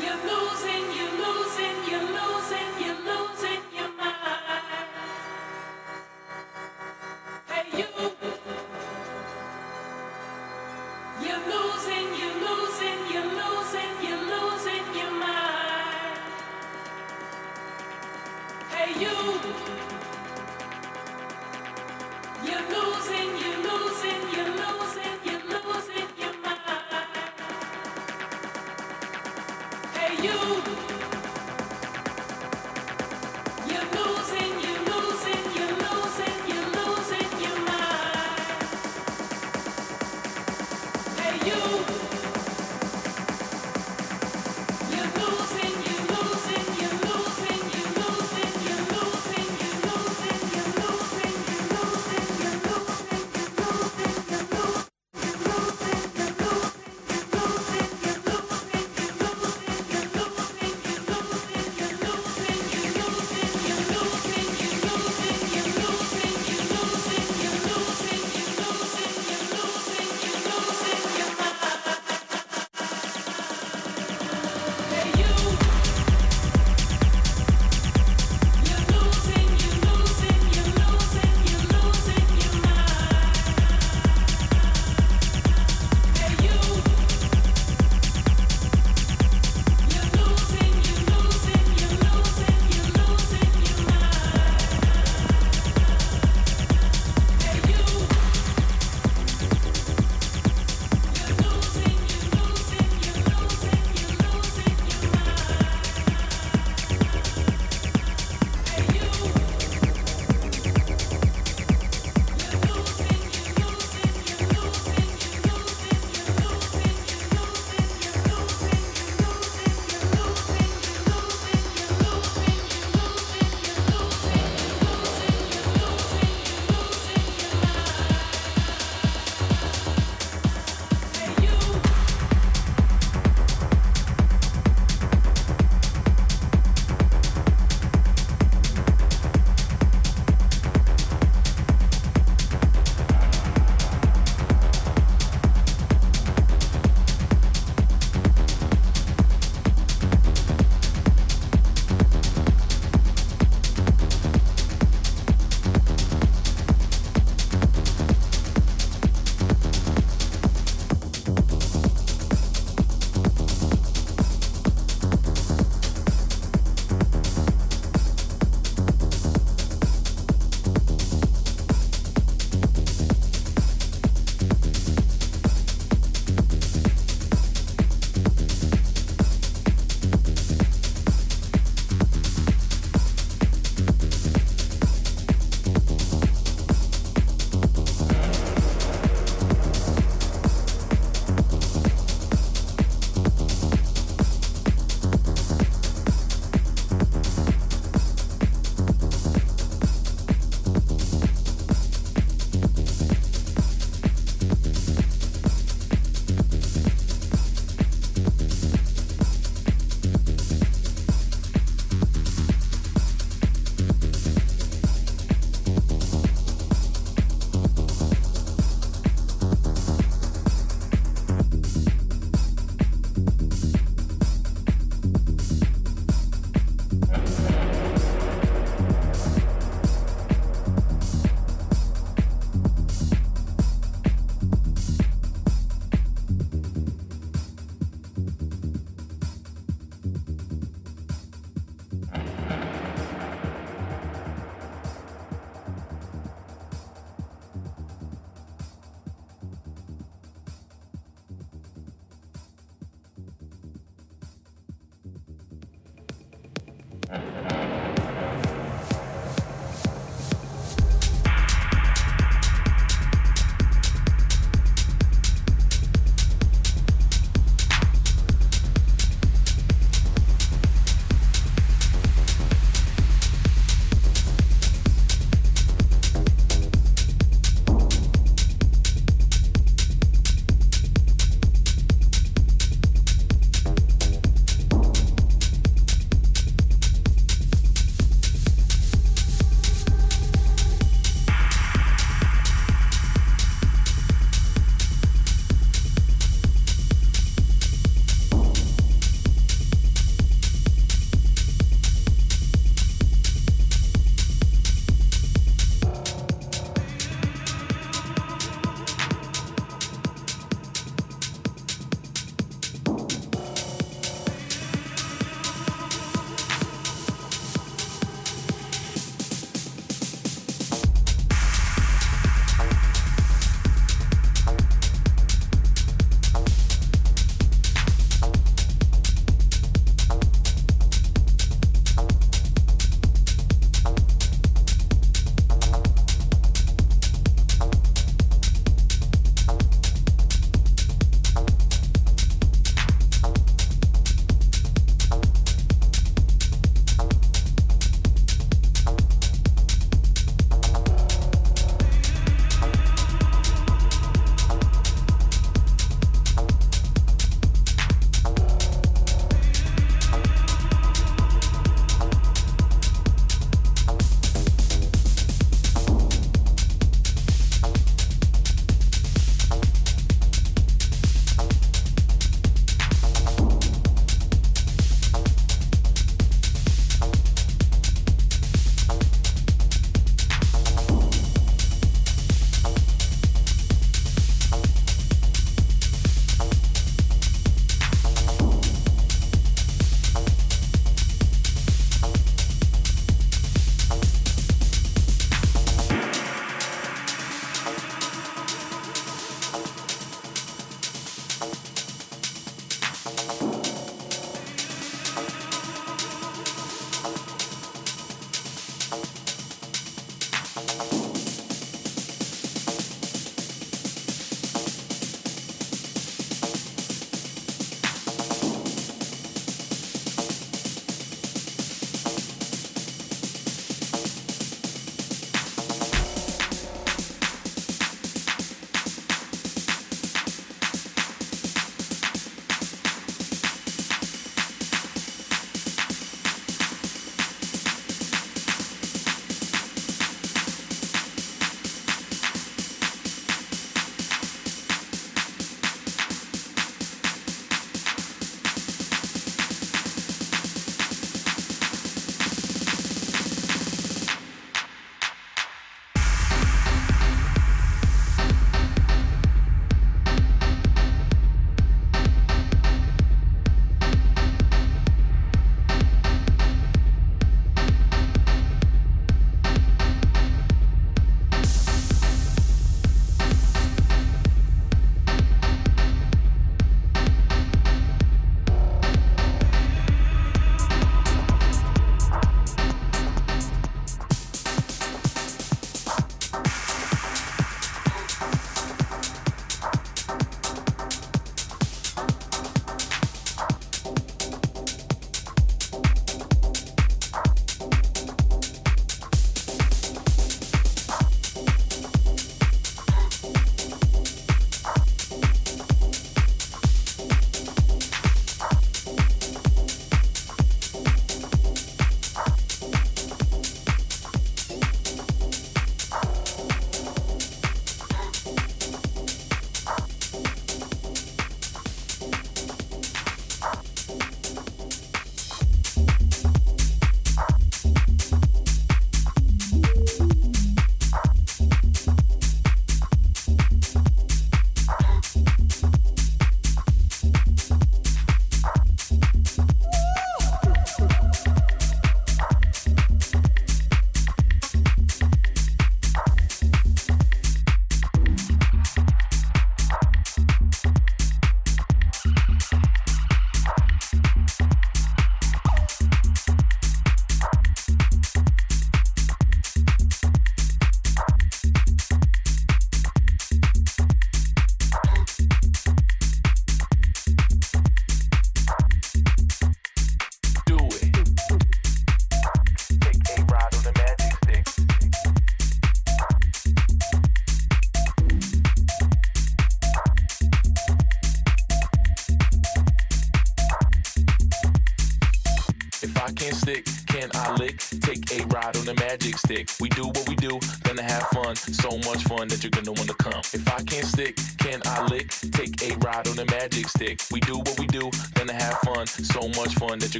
You're losing, you're losing, you're losing.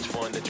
Much fun that